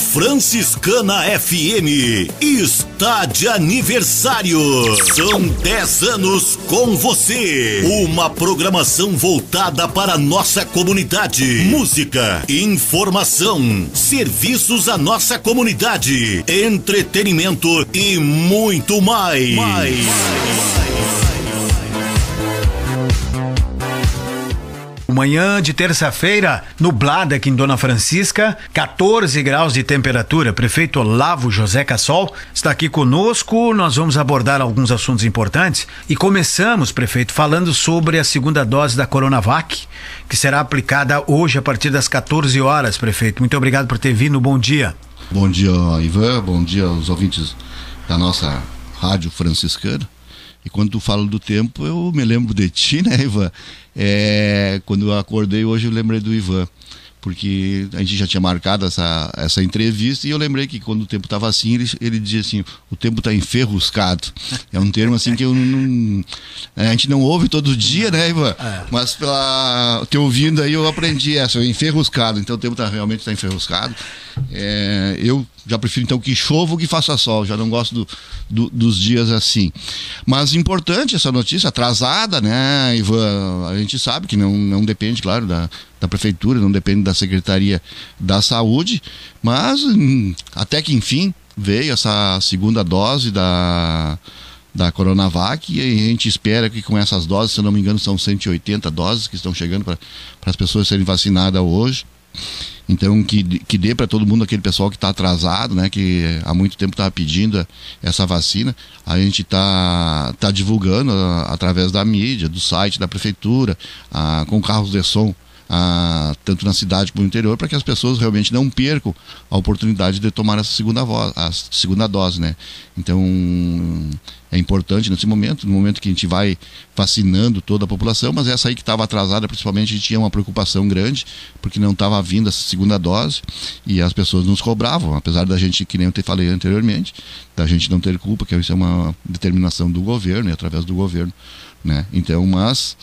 Franciscana FM está de aniversário. São 10 anos com você. Uma programação voltada para nossa comunidade. Música, informação, serviços à nossa comunidade, entretenimento e muito mais. mais. Manhã de terça-feira, nublada aqui em Dona Francisca, 14 graus de temperatura. Prefeito Olavo José Cassol está aqui conosco. Nós vamos abordar alguns assuntos importantes e começamos, prefeito, falando sobre a segunda dose da Coronavac, que será aplicada hoje a partir das 14 horas, prefeito. Muito obrigado por ter vindo. Bom dia. Bom dia, Ivan. Bom dia aos ouvintes da nossa Rádio Franciscana. E quando tu fala do tempo, eu me lembro de ti, né, Ivan? É, quando eu acordei hoje, eu lembrei do Ivan. Porque a gente já tinha marcado essa, essa entrevista e eu lembrei que quando o tempo estava assim, ele, ele dizia assim: o tempo está enferruscado. É um termo assim que eu não. A gente não ouve todo dia, né, Ivan? É. Mas pela te ouvindo aí, eu aprendi essa, enferruscado. Então o tempo tá, realmente está enferruscado. É, eu já prefiro então que chova ou que faça sol, já não gosto do, do, dos dias assim. Mas importante essa notícia, atrasada, né, Ivan? A gente sabe que não, não depende, claro, da, da prefeitura, não depende da Secretaria da Saúde, mas hum, até que enfim veio essa segunda dose da da Coronavac e a gente espera que com essas doses, se eu não me engano, são 180 doses que estão chegando para as pessoas serem vacinadas hoje. Então, que, que dê para todo mundo, aquele pessoal que está atrasado, né, que há muito tempo estava pedindo essa vacina, a gente está tá divulgando através da mídia, do site da prefeitura, com carros de som a, tanto na cidade como no interior, para que as pessoas realmente não percam a oportunidade de tomar essa segunda, voz, a segunda dose, né? Então, é importante nesse momento, no momento que a gente vai vacinando toda a população, mas essa aí que estava atrasada, principalmente, a gente tinha uma preocupação grande, porque não estava vindo essa segunda dose e as pessoas nos cobravam, apesar da gente, que nem eu te falei anteriormente, da gente não ter culpa, que isso é uma determinação do governo e através do governo, né? Então, mas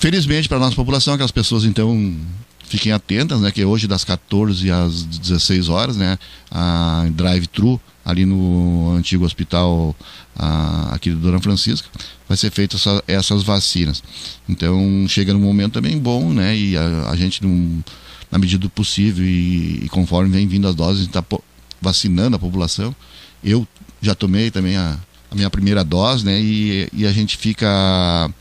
Felizmente para a nossa população, aquelas pessoas então fiquem atentas, né, que hoje das 14 às 16 horas, né, a drive-thru ali no antigo hospital a, aqui do Dona Francisca vai ser feita essa, essas vacinas. Então chega num momento também bom, né, e a, a gente num, na medida do possível e, e, conforme vem vindo as doses, está vacinando a população. Eu já tomei também a, a minha primeira dose, né, e, e a gente fica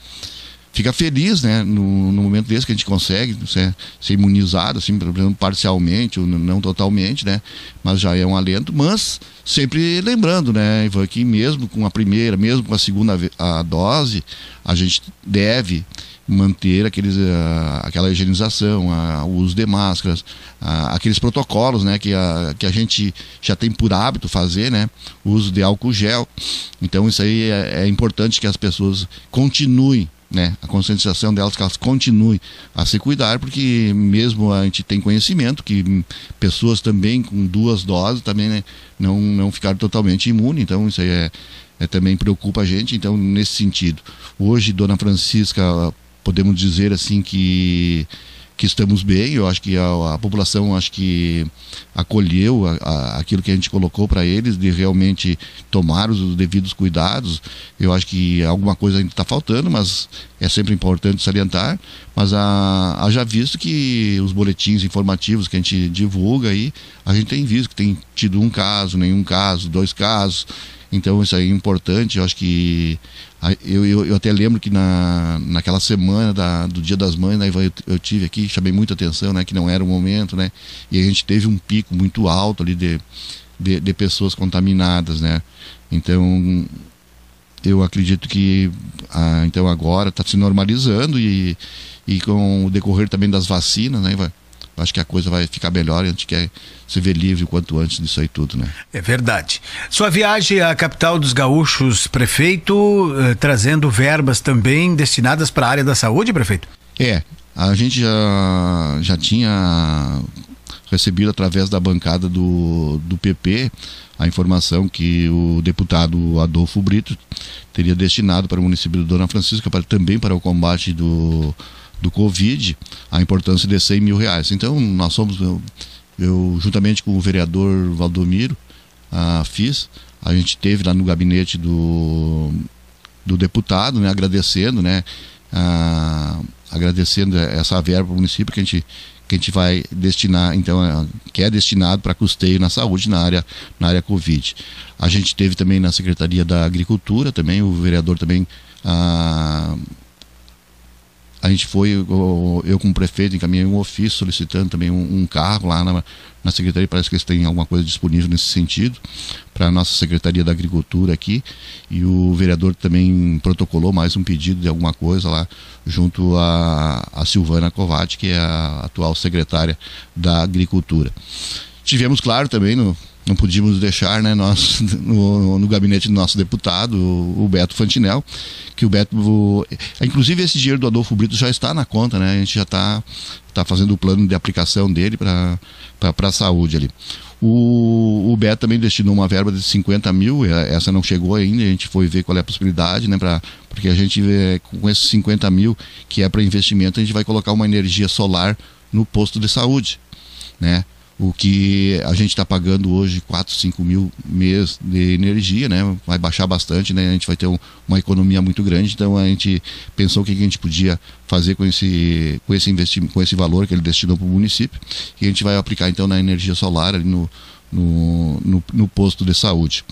fica feliz, né, no, no, momento desse que a gente consegue ser, ser imunizado, assim, parcialmente ou não totalmente, né, mas já é um alento, mas sempre lembrando, né, Ivan, que mesmo com a primeira, mesmo com a segunda a dose, a gente deve manter aqueles, uh, aquela higienização, uh, o uso de máscaras, uh, aqueles protocolos né, que, a, que a gente já tem por hábito fazer, né, o uso de álcool gel. Então isso aí é, é importante que as pessoas continuem né, a conscientização delas que elas continuem a se cuidar, porque mesmo a gente tem conhecimento que pessoas também com duas doses também né, não, não ficaram totalmente imunes, então isso aí é, é, também preocupa a gente, então nesse sentido. Hoje, Dona Francisca, podemos dizer assim que que estamos bem. Eu acho que a, a população acho que acolheu a, a, aquilo que a gente colocou para eles de realmente tomar os, os, devidos cuidados. Eu acho que alguma coisa ainda está faltando, mas é sempre importante salientar. Mas já visto que os boletins informativos que a gente divulga aí, a gente tem visto que tem tido um caso, nenhum caso, dois casos. Então isso aí é importante, eu acho que eu, eu, eu, até lembro que na, naquela semana da, do Dia das Mães, né, eu, eu, tive aqui, chamei muita atenção, né, que não era o momento, né, e a gente teve um pico muito alto ali de, de, de pessoas contaminadas, né. Então, eu acredito que ah, então agora está se normalizando e, e com o decorrer também das vacinas, né, acho que a coisa vai ficar melhor e a gente quer se ver livre o quanto antes disso aí tudo, né? É verdade. Sua viagem à capital dos gaúchos, prefeito, eh, trazendo verbas também destinadas para a área da saúde, prefeito? É, a gente já, já tinha recebido através da bancada do, do PP a informação que o deputado Adolfo Brito teria destinado para o município de Dona Francisca para, também para o combate do do Covid, a importância de 100 mil reais. Então, nós somos eu juntamente com o vereador Valdomiro ah, fiz. A gente teve lá no gabinete do, do deputado, né, agradecendo, né, ah, agradecendo essa verba para o município que a gente que a gente vai destinar, então, é, que é destinado para custeio na saúde na área, na área Covid. A gente teve também na Secretaria da Agricultura, também, o vereador também. Ah, a gente foi, eu, eu como prefeito, encaminhei um ofício solicitando também um, um carro lá na, na secretaria, parece que eles têm alguma coisa disponível nesse sentido, para a nossa Secretaria da Agricultura aqui. E o vereador também protocolou mais um pedido de alguma coisa lá, junto a, a Silvana Covati, que é a atual secretária da Agricultura. Tivemos, claro, também no, não podíamos deixar, né, nós, no, no, gabinete do nosso deputado, o, Beto Fantinel, que o Beto. O, inclusive, esse dinheiro do Adolfo Brito já está na conta, né? A gente já está tá fazendo o plano de aplicação dele para a saúde ali. O, o Beto também destinou uma verba de 50 mil, essa não chegou ainda, a gente foi ver qual é a possibilidade, né? Pra, porque a gente com esses 50 mil, que é para investimento, a gente vai colocar uma energia solar no posto de saúde, né? O que a gente está pagando hoje 4, 5 mil mês de energia, né? Vai baixar bastante, né? A gente vai ter um, uma economia muito grande, então a gente pensou o que a gente podia fazer com esse, com esse investimento, com esse valor que ele destinou para o município, e a gente vai aplicar então na energia solar ali no, no, no, no posto de saúde.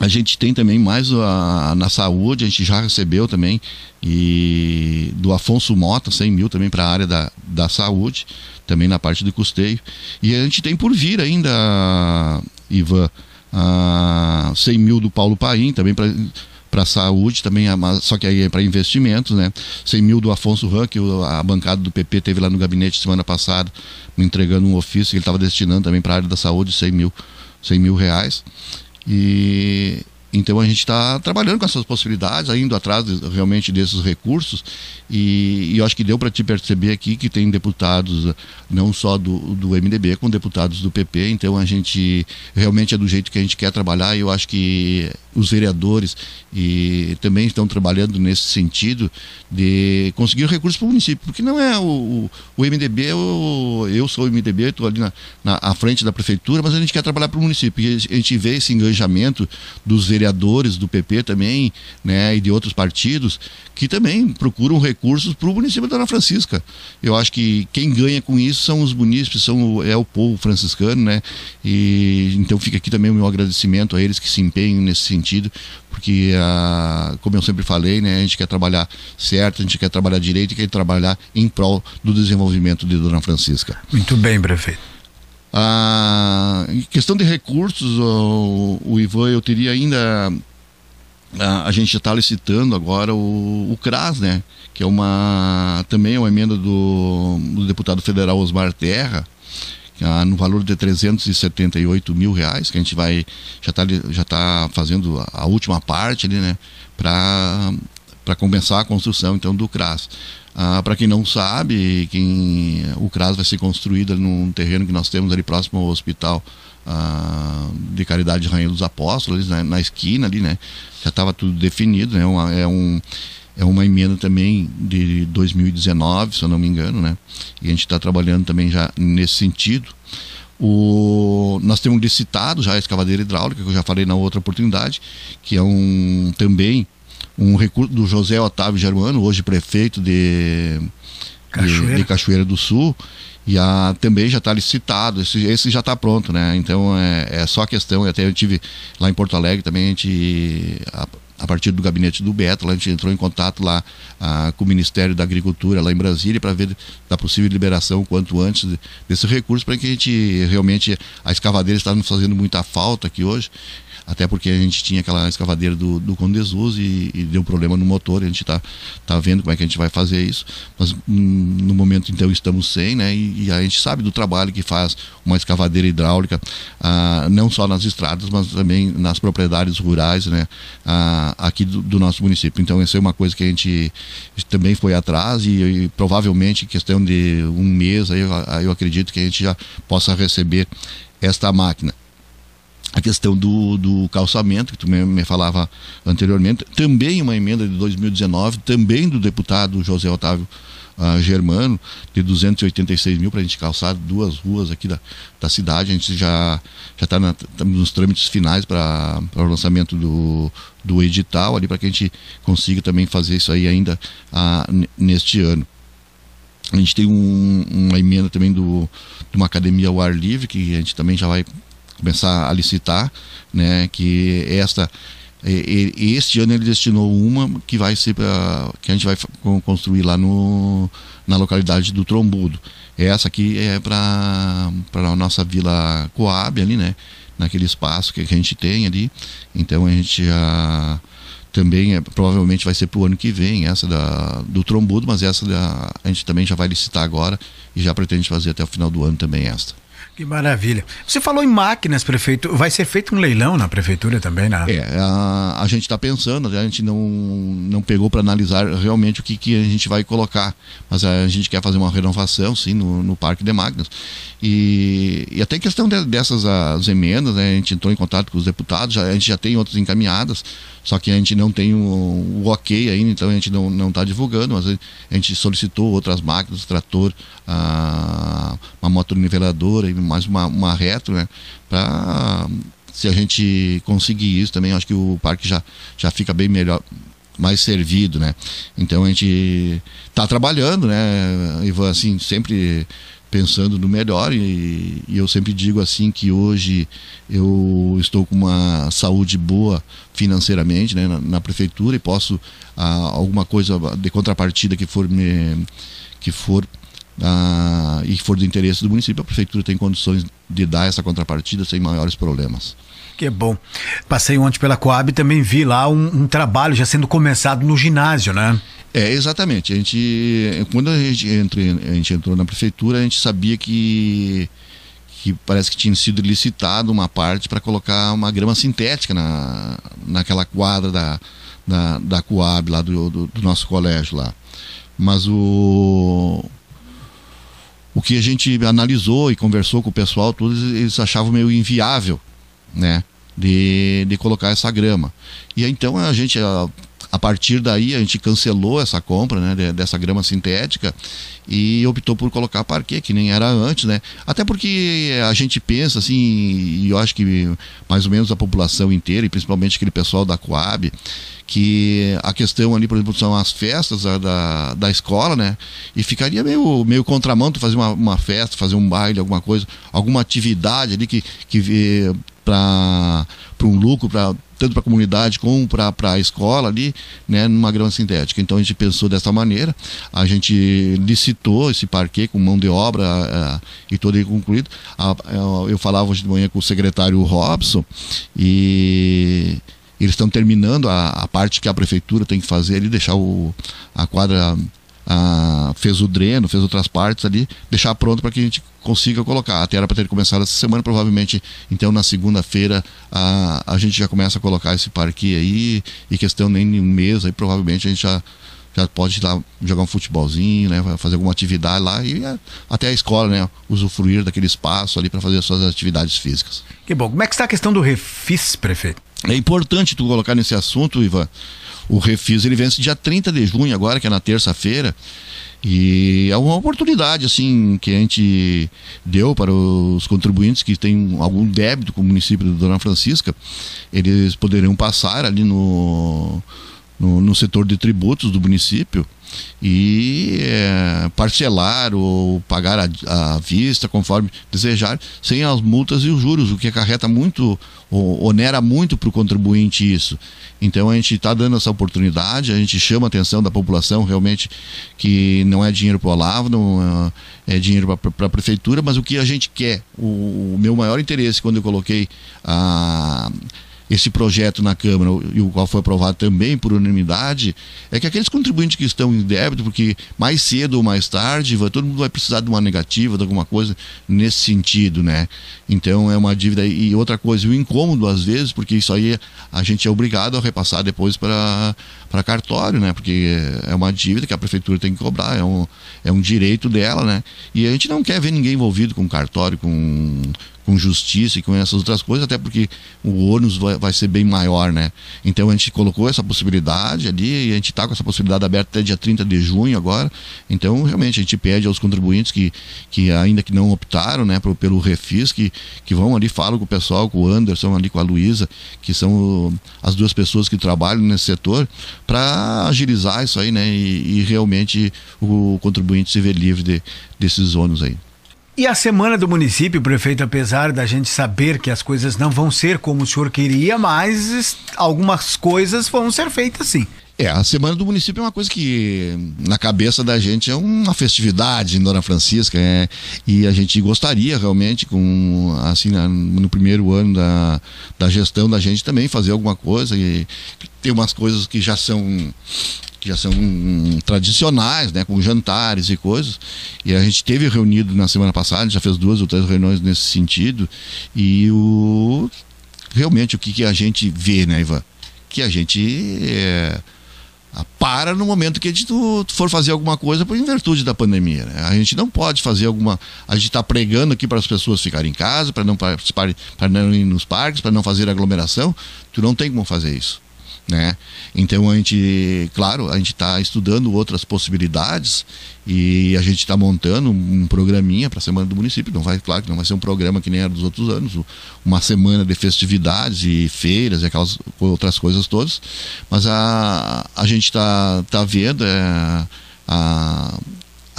A gente tem também mais a, na saúde, a gente já recebeu também e do Afonso Mota 100 mil também para a área da, da saúde, também na parte do custeio. E a gente tem por vir ainda, Ivan, a 100 mil do Paulo Paim também para para saúde também, só que aí é para investimentos, né? 100 mil do Afonso Ran, que a bancada do PP teve lá no gabinete semana passada, me entregando um ofício que ele estava destinando também para a área da saúde 100 mil, 100 mil reais. E então a gente está trabalhando com essas possibilidades, indo atrás de, realmente desses recursos. E, e acho que deu para te perceber aqui que tem deputados não só do, do MDB, com deputados do PP, então a gente realmente é do jeito que a gente quer trabalhar. E eu acho que os vereadores e também estão trabalhando nesse sentido de conseguir recursos para o município, porque não é o, o MDB, eu, eu sou o MDB, estou ali na, na à frente da prefeitura, mas a gente quer trabalhar para o município, e a gente vê esse engajamento dos vereadores do PP também, né, e de outros partidos, que também procuram recursos para o município da Dona Francisca. Eu acho que quem ganha com isso são os munícipes, são, é o povo franciscano, né? E então fica aqui também o meu agradecimento a eles que se empenham nesse sentido, porque ah, como eu sempre falei, né, a gente quer trabalhar certo, a gente quer trabalhar direito e quer trabalhar em prol do desenvolvimento de Dona Francisca. Muito bem, prefeito. Ah, em questão de recursos, o, o Ivan, eu teria ainda a, a gente já está licitando agora o, o CRAS, né? Que é uma também é uma emenda do, do deputado federal Osmar Terra, é, no valor de 378 mil reais, que a gente vai já está já tá fazendo a última parte ali, né? Para para começar a construção então do CRAS. Ah, para quem não sabe, quem, o CRAS vai ser construído num terreno que nós temos ali próximo ao hospital ah, de Caridade de Rainha dos Apóstolos, né, na esquina ali, né? Já estava tudo definido, né? Uma, é, um, é uma emenda também de 2019, se eu não me engano, né? E a gente está trabalhando também já nesse sentido. O, nós temos licitado já a escavadeira hidráulica, que eu já falei na outra oportunidade, que é um também um recurso do José Otávio Germano, hoje prefeito de Cachoeira, de, de Cachoeira do Sul, e a, também já está licitado, esse, esse já está pronto, né? Então é, é só questão, até eu tive lá em Porto Alegre também, a gente, a, a partir do gabinete do Beto, a gente entrou em contato lá a, com o Ministério da Agricultura lá em Brasília para ver da possível liberação quanto antes desse recurso para que a gente realmente, a escavadeira está nos fazendo muita falta aqui hoje até porque a gente tinha aquela escavadeira do, do Condesus e, e deu problema no motor, a gente está tá vendo como é que a gente vai fazer isso, mas hum, no momento então estamos sem, né, e, e, a gente sabe do trabalho que faz uma escavadeira hidráulica, ah, não só nas estradas, mas também nas propriedades rurais, né, ah, aqui do, do, nosso município. Então essa é uma coisa que a gente também foi atrás e, e provavelmente questão de um mês aí eu, eu acredito que a gente já possa receber esta máquina. A questão do, do calçamento, que tu me, me, falava anteriormente, também uma emenda de 2019, também do deputado José Otávio uh, Germano, de 286 mil para a gente calçar duas ruas aqui da, da cidade. A gente já já está nos trâmites finais para o lançamento do, do edital ali, para que a gente consiga também fazer isso aí ainda uh, neste ano. A gente tem um, uma emenda também do, de uma academia ao ar livre, que a gente também já vai começar a licitar, né? Que esta este ano ele destinou uma que vai ser para que a gente vai construir lá no, na localidade do Trombudo. Essa aqui é para para a nossa vila Coab ali, né? Naquele espaço que a gente tem ali. Então a gente já também é, provavelmente vai ser para o ano que vem essa da, do trombudo, mas essa da, a gente também já vai licitar agora e já pretende fazer até o final do ano também esta. Que maravilha. Você falou em máquinas, prefeito. Vai ser feito um leilão na prefeitura também, né? É, a, a gente está pensando, a gente não, não pegou para analisar realmente o que, que a gente vai colocar. Mas a gente quer fazer uma renovação, sim, no, no Parque de Máquinas. E, e até questão de, dessas as emendas, né, a gente entrou em contato com os deputados, já, a gente já tem outras encaminhadas, só que a gente não tem o, o ok ainda, então a gente não está divulgando, mas a gente solicitou outras máquinas, trator, a, uma moto niveladora e mais uma, uma retro, né, para se a gente conseguir isso também, acho que o parque já, já fica bem melhor, mais servido, né? Então a gente está trabalhando, né, Ivan, assim, sempre pensando no melhor e, e, eu sempre digo assim que hoje eu estou com uma saúde boa financeiramente né, na, na prefeitura e posso ah, alguma coisa de contrapartida que for me, que for ah, e for do interesse do município a prefeitura tem condições de dar essa contrapartida sem maiores problemas que bom. Passei ontem pela Coab e também vi lá um, um trabalho já sendo começado no ginásio, né? É, exatamente. A gente, quando a gente, entrou, a gente entrou na prefeitura, a gente sabia que, que parece que tinha sido licitado uma parte para colocar uma grama sintética na, naquela quadra da, da, da Coab, lá do, do, do nosso colégio lá. Mas o, o que a gente analisou e conversou com o pessoal, todos eles achavam meio inviável, né? De, de colocar essa grama. E então a gente, a partir daí a gente cancelou essa compra né, dessa grama sintética e optou por colocar parquet, que nem era antes, né? Até porque a gente pensa assim, e eu acho que mais ou menos a população inteira, e principalmente aquele pessoal da Coab, que a questão ali, por exemplo, são as festas da, da, escola, né? E ficaria meio, meio contramão fazer uma, uma festa, fazer um baile, alguma coisa, alguma atividade ali que, que para um lucro, pra, tanto para a comunidade como para a escola ali, né, numa grama sintética. Então a gente pensou dessa maneira, a gente licitou esse parquet com mão de obra uh, e todo ele concluído. Uh, eu falava hoje de manhã com o secretário Robson e eles estão terminando a, a, parte que a prefeitura tem que fazer ali, deixar o, a quadra ah, fez o dreno, fez outras partes ali, deixar pronto para que a gente consiga colocar. Até era para ter começado essa semana, provavelmente então na segunda-feira a, a gente já começa a colocar esse parque aí, e questão nem de um mês, aí provavelmente a gente já já pode lá jogar um futebolzinho, né, fazer alguma atividade lá e é, até a escola, né, usufruir daquele espaço ali para fazer as suas atividades físicas. Que bom. Como é que está a questão do refis, prefeito? É importante tu colocar nesse assunto, Ivan, o Refis ele vence dia 30 de junho agora, que é na terça-feira. E é uma oportunidade assim que a gente deu para os contribuintes que têm algum débito com o município de Dona Francisca, eles poderiam passar ali no, no, no setor de tributos do município e é, parcelar ou pagar à vista conforme desejar, sem as multas e os juros, o que acarreta muito, onera muito para o contribuinte isso. Então a gente está dando essa oportunidade, a gente chama a atenção da população realmente que não é dinheiro para o Olavo, não é, é dinheiro para a prefeitura, mas o que a gente quer, o, o meu maior interesse quando eu coloquei a esse projeto na Câmara, e o qual foi aprovado também por unanimidade, é que aqueles contribuintes que estão em débito, porque mais cedo ou mais tarde, todo mundo vai precisar de uma negativa, de alguma coisa nesse sentido, né? Então é uma dívida. E outra coisa, o incômodo às vezes, porque isso aí a gente é obrigado a repassar depois para cartório, né? Porque é uma dívida que a prefeitura tem que cobrar, é um, é um direito dela, né? E a gente não quer ver ninguém envolvido com cartório, com com justiça e com essas outras coisas, até porque o ônus vai, vai ser bem maior, né? Então a gente colocou essa possibilidade ali e a gente está com essa possibilidade aberta até dia 30 de junho agora. Então, realmente, a gente pede aos contribuintes que, que ainda que não optaram né, pelo refis, que, que vão ali, falam com o pessoal, com o Anderson, ali com a Luísa, que são as duas pessoas que trabalham nesse setor, para agilizar isso aí, né? E, e, realmente o contribuinte se ver livre de, desses ônus aí. E a semana do município, prefeito, apesar da gente saber que as coisas não vão ser como o senhor queria, mas algumas coisas vão ser feitas sim. É, a Semana do Município é uma coisa que na cabeça da gente é uma festividade em Dona Francisca, é, e a gente gostaria realmente, com assim, no primeiro ano da, da gestão da gente também fazer alguma coisa, e tem umas coisas que já são que já são tradicionais, né, com jantares e coisas. E a gente teve reunido na semana passada, já fez duas ou três reuniões nesse sentido. E o realmente o que, que a gente vê, né, Ivan? Que a gente é, para no momento que a gente for fazer alguma coisa em virtude da pandemia. Né? A gente não pode fazer alguma. A gente está pregando aqui para as pessoas ficarem em casa, para não participar, para não ir nos parques, para não fazer aglomeração. Tu não tem como fazer isso né? Então a gente, claro, a gente está estudando outras possibilidades e a gente está montando um programinha para a semana do município. Não vai, claro, não vai ser um programa que nem era dos outros anos, uma semana de festividades e feiras e aquelas outras coisas todas. Mas a, a gente está tá vendo é, a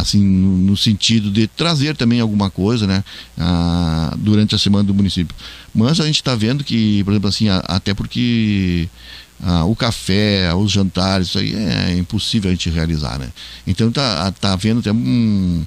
assim no, no, sentido de trazer também alguma coisa né durante a semana do município mas a gente está vendo que por exemplo assim a, até porque ah, o café, os jantares, isso aí é impossível a gente realizar, né? Então tá, tá havendo até um.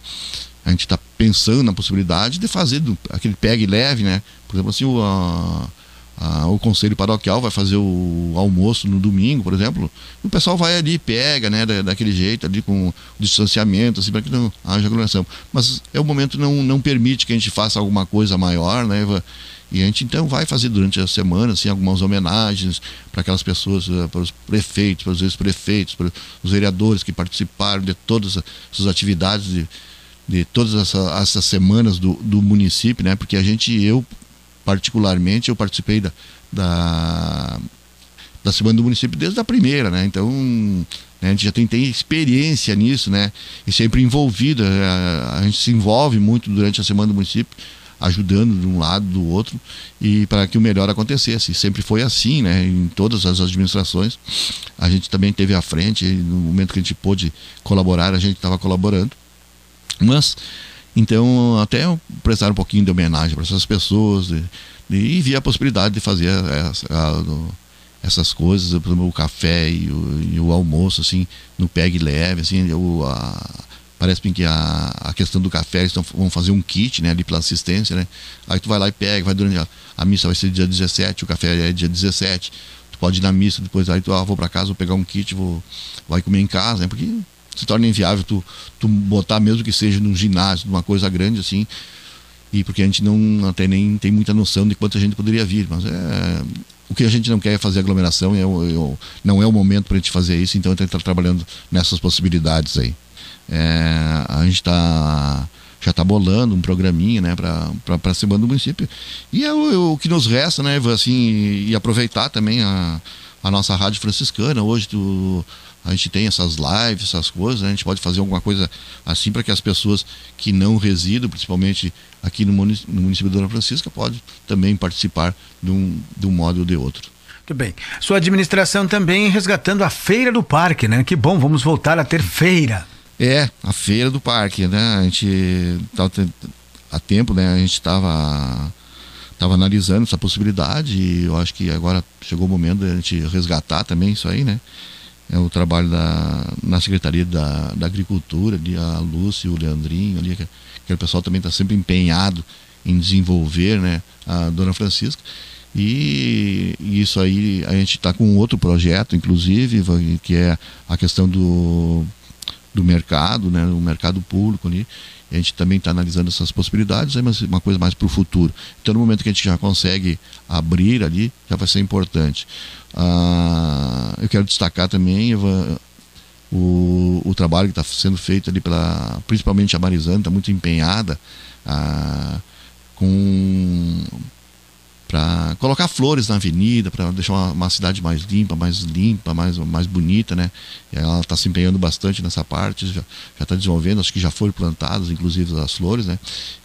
A gente está pensando na possibilidade de fazer do, aquele pegue leve, né? Por exemplo, assim, o, a, a, o conselho paroquial vai fazer o almoço no domingo, por exemplo. o pessoal vai ali, pega, né? Da, daquele jeito, ali com o distanciamento, assim, para que não haja aglomeração. Mas é o momento não, não permite que a gente faça alguma coisa maior, né? E a gente então vai fazer durante a semana assim, algumas homenagens para aquelas pessoas, eh, para os prefeitos, para os ex-prefeitos, para os vereadores que participaram de todas essas atividades, de, de todas essa, essas semanas do, do município, né? Porque a gente, eu particularmente, eu participei da, da, da semana do município desde a primeira, né? Então né, a gente já tem, tem experiência nisso, né? E sempre envolvida, a, eh, a gente se envolve muito durante a semana do município ajudando de um lado, do outro, e para que o melhor acontecesse. Sempre foi assim, né? Em todas as administrações. A gente também teve à frente, no momento que a gente pôde colaborar, a gente estava colaborando. Mas, então, até prestar um pouquinho de homenagem para essas pessoas, de, de, e vi a possibilidade de fazer essa, a, essas coisas, por exemplo, o café e o, e o almoço, assim, no pegue leve, assim, o, a, Parece que a, a questão do café, eles tão, vão fazer um kit, né, ali pela assistência, né? Aí tu vai lá e pega, vai durante a, a missa vai ser dia 17, o café é dia 17. Tu pode ir na missa, depois aí tu, ah, vou para casa, vou pegar um kit, vou vai comer em casa, né? Porque se torna inviável tu, tu botar mesmo que seja num ginásio, numa coisa grande assim, e porque a gente não até nem tem muita noção de quanta gente poderia vir, mas é o que a gente não quer é fazer aglomeração, é, é, não é o momento para a gente fazer isso, então a gente está trabalhando nessas possibilidades aí. É, a gente está já está bolando um programinha né, para Semana do Município. E é o, o, que nos resta, né, assim, e aproveitar também a, a nossa rádio franciscana. Hoje tu, a gente tem essas lives, essas coisas, né, a gente pode fazer alguma coisa assim para que as pessoas que não residam, principalmente aqui no município, no município de Dona Francisca, podem também participar de um, de um modo ou de outro. Muito bem. Sua administração também resgatando a Feira do Parque, né? Que bom, vamos voltar a ter feira. É, a feira do parque, né? A gente tava há tempo, né? A gente estava tava analisando essa possibilidade e eu acho que agora chegou o momento de a gente resgatar também isso aí, né? É o trabalho da, na Secretaria da, da Agricultura, ali a Lúcia, o Leandrinho, ali, que, que o pessoal também está sempre empenhado em desenvolver, né? A Dona Francisca. E, isso aí a gente está com outro projeto, inclusive, que é a questão do do mercado, né, o mercado público ali. A gente também está analisando essas possibilidades, mas uma coisa mais para o futuro. Então, no momento que a gente já consegue abrir ali, já vai ser importante. Ah, eu quero destacar também, o, o trabalho que está sendo feito ali pela, principalmente a Marizane, está muito empenhada. Ah, com para colocar flores na avenida, para deixar uma, uma, cidade mais limpa, mais limpa, mais, mais bonita, né? E ela está se empenhando bastante nessa parte, já está desenvolvendo, acho que já foram plantadas, inclusive, as flores, né?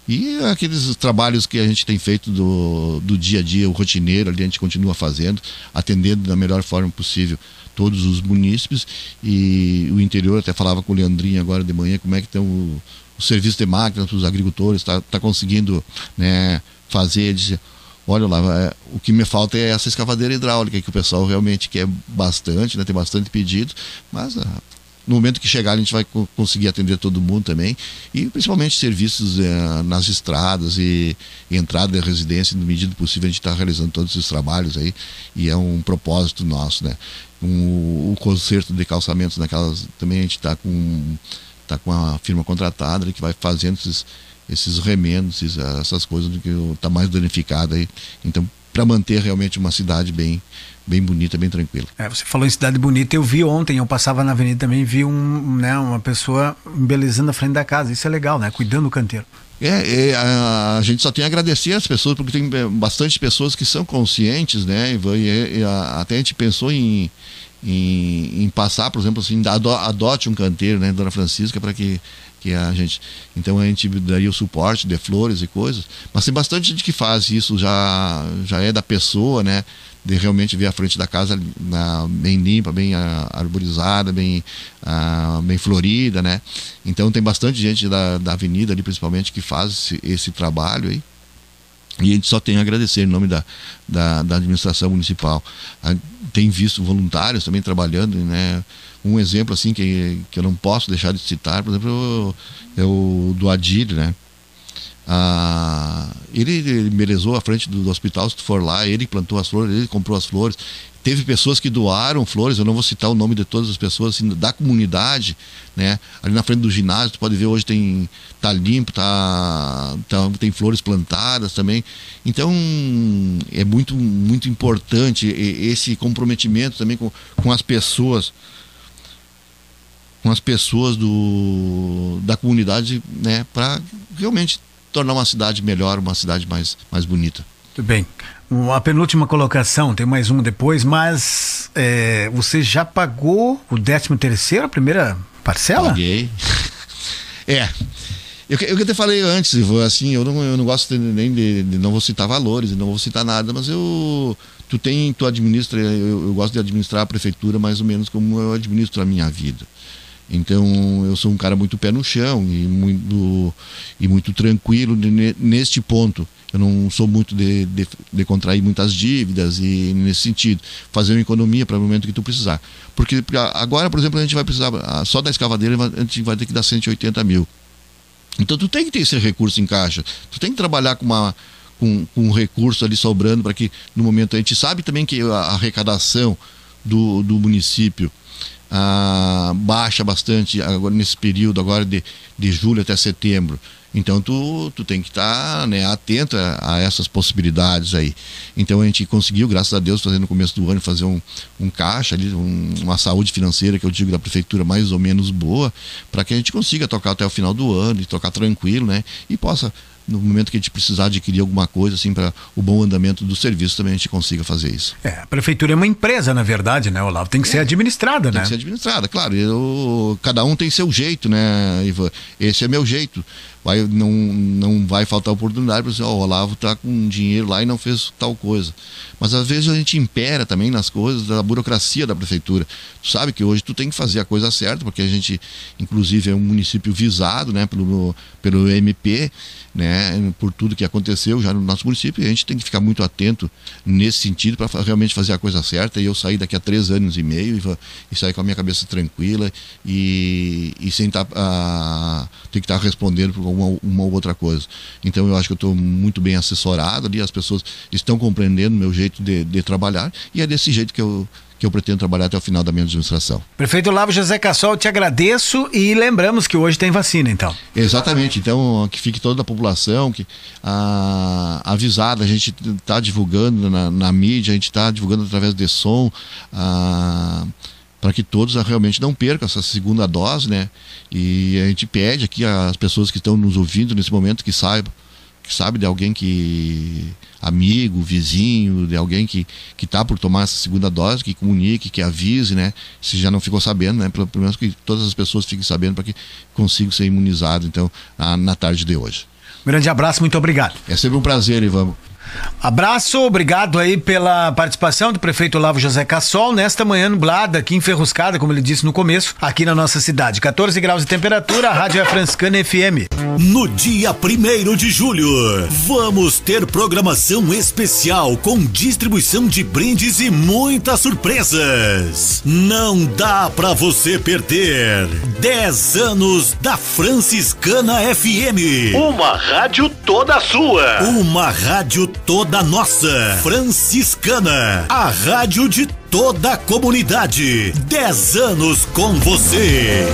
E aqueles trabalhos que a gente tem feito do, do dia a dia, o rotineiro, ali a gente continua fazendo, atendendo da melhor forma possível todos os munícipes e o interior, até falava com o Leandrinho agora de manhã, como é que estão o, o serviço de máquinas para os agricultores, está tá conseguindo né, fazer, dizer, olha lá, é, o que me falta é essa escavadeira hidráulica, que o pessoal realmente quer bastante, né, tem bastante pedido, mas ah, no momento que chegar a gente vai conseguir atender todo mundo também. E principalmente serviços eh, nas estradas e, e, entrada de residência no medida possível a gente está realizando todos esses trabalhos aí e é um propósito nosso né? Um, o conserto de calçamentos naquelas também a gente está com tá com a firma contratada que vai fazendo esses esses remendos, essas coisas que está mais danificada aí. Então, para manter realmente uma cidade bem bem bonita, bem tranquila. É, você falou em cidade bonita, eu vi ontem, eu passava na avenida também, vi um, né, uma pessoa embelezando a frente da casa. Isso é legal, né? Cuidando do canteiro. É, é a, a, gente só tem a agradecer às pessoas, porque tem é, bastante pessoas que são conscientes, né? E, e a, até a gente pensou em, em, em, passar, por exemplo, assim, adote um canteiro, né, Dona Francisca, para que que a gente então a gente daria o suporte de flores e coisas mas tem bastante gente que faz isso já já é da pessoa né de realmente ver a frente da casa na, bem limpa bem arborizada bem bem florida né então tem bastante gente da, da avenida ali principalmente que faz esse, esse trabalho aí e a gente só tem a agradecer em nome da, da, da administração municipal. A, tem visto voluntários também trabalhando, né? Um exemplo assim que, que eu não posso deixar de citar, por exemplo, é o do Adir, né? Ah, ele, ele melezou a frente do, do, hospital, se tu for lá, ele plantou as flores, ele comprou as flores. Teve pessoas que doaram flores, eu não vou citar o nome de todas as pessoas, assim, da comunidade, né? Ali na frente do ginásio, tu pode ver hoje tem tá limpo, tá, tá tem flores plantadas também. Então é muito muito importante esse comprometimento também com, com as pessoas com as pessoas do, da comunidade, né, para realmente tornar uma cidade melhor, uma cidade mais, mais bonita. Muito bem. A penúltima colocação, tem mais uma depois, mas é, você já pagou o 13 terceiro, a primeira parcela? Paguei. é. Eu, eu até falei antes, assim, eu não, eu não gosto nem de, de, não vou citar valores, não vou citar nada, mas eu tu tem, tu administra, eu, eu gosto de administrar a prefeitura mais ou menos como eu administro a minha vida. Então eu sou um cara muito pé no chão e muito, e muito tranquilo neste ponto. Eu não sou muito de, de, de, contrair muitas dívidas e nesse sentido, fazer uma economia para o momento que tu precisar. Porque agora, por exemplo, a gente vai precisar, só da escavadeira a gente vai ter que dar 180 mil. Então tu tem que ter esse recurso em caixa. Tu tem que trabalhar com uma, com, com um recurso ali sobrando para que no momento a gente sabe também que a arrecadação do, do município ah, baixa bastante agora nesse período agora de, de julho até setembro. Então tu, tu tem que estar tá, né, atento a, a, essas possibilidades aí. Então a gente conseguiu, graças a Deus, fazer no começo do ano, fazer um, um caixa ali, um, uma saúde financeira que eu digo da prefeitura mais ou menos boa, para que a gente consiga tocar até o final do ano e tocar tranquilo, né? E possa no momento que a gente precisar adquirir alguma coisa assim para o bom andamento do serviço também a gente consiga fazer isso. É, a prefeitura é uma empresa, na verdade, né, Olavo? Tem que é, ser administrada, tem né? Tem que ser administrada, claro. Eu, cada um tem seu jeito, né, Ivan? Esse é meu jeito vai, não, não vai faltar oportunidade para você, ó, o Olavo está com dinheiro lá e não fez tal coisa. Mas às vezes a gente impera também nas coisas da burocracia da prefeitura. Tu sabe que hoje tu tem que fazer a coisa certa, porque a gente, inclusive, é um município visado né, pelo, pelo MP, né, por tudo que aconteceu já no nosso município, e a gente tem que ficar muito atento nesse sentido para realmente fazer a coisa certa. E eu saí daqui a três anos e meio e, e saí com a minha cabeça tranquila e, e sem. Tá, ah, ter que estar tá respondendo por uma, uma ou outra coisa. Então eu acho que eu estou muito bem assessorado ali, as pessoas estão compreendendo o meu jeito de, de trabalhar e é desse jeito que eu que eu pretendo trabalhar até o final da minha administração. Prefeito Lavo José Cassol, te agradeço e lembramos que hoje tem vacina, então. Exatamente, então que fique toda a população que a, avisada, a gente está divulgando na, na, mídia, a gente está divulgando através de som. A, para que todos realmente não percam essa segunda dose, né? E a gente pede aqui às pessoas que estão nos ouvindo nesse momento que saibam que sabe de alguém que amigo, vizinho, de alguém que que está por tomar essa segunda dose, que comunique, que avise, né? Se já não ficou sabendo, né? Pelo, pelo menos que todas as pessoas fiquem sabendo para que consigam ser imunizados, então, na, na tarde de hoje. Grande abraço, muito obrigado. É sempre um prazer, Ivan. Abraço, obrigado aí pela participação do prefeito Olavo José Cassol nesta manhã nublada, aqui enferruscada, como ele disse no começo, aqui na nossa cidade. 14 graus de temperatura, a Rádio é Franciscana FM. No dia 1 de julho, vamos ter programação especial com distribuição de brindes e muitas surpresas. Não dá pra você perder 10 anos da Franciscana FM. Uma rádio toda sua. Uma rádio toda nossa. Franciscana, a rádio de toda a comunidade. 10 anos com você.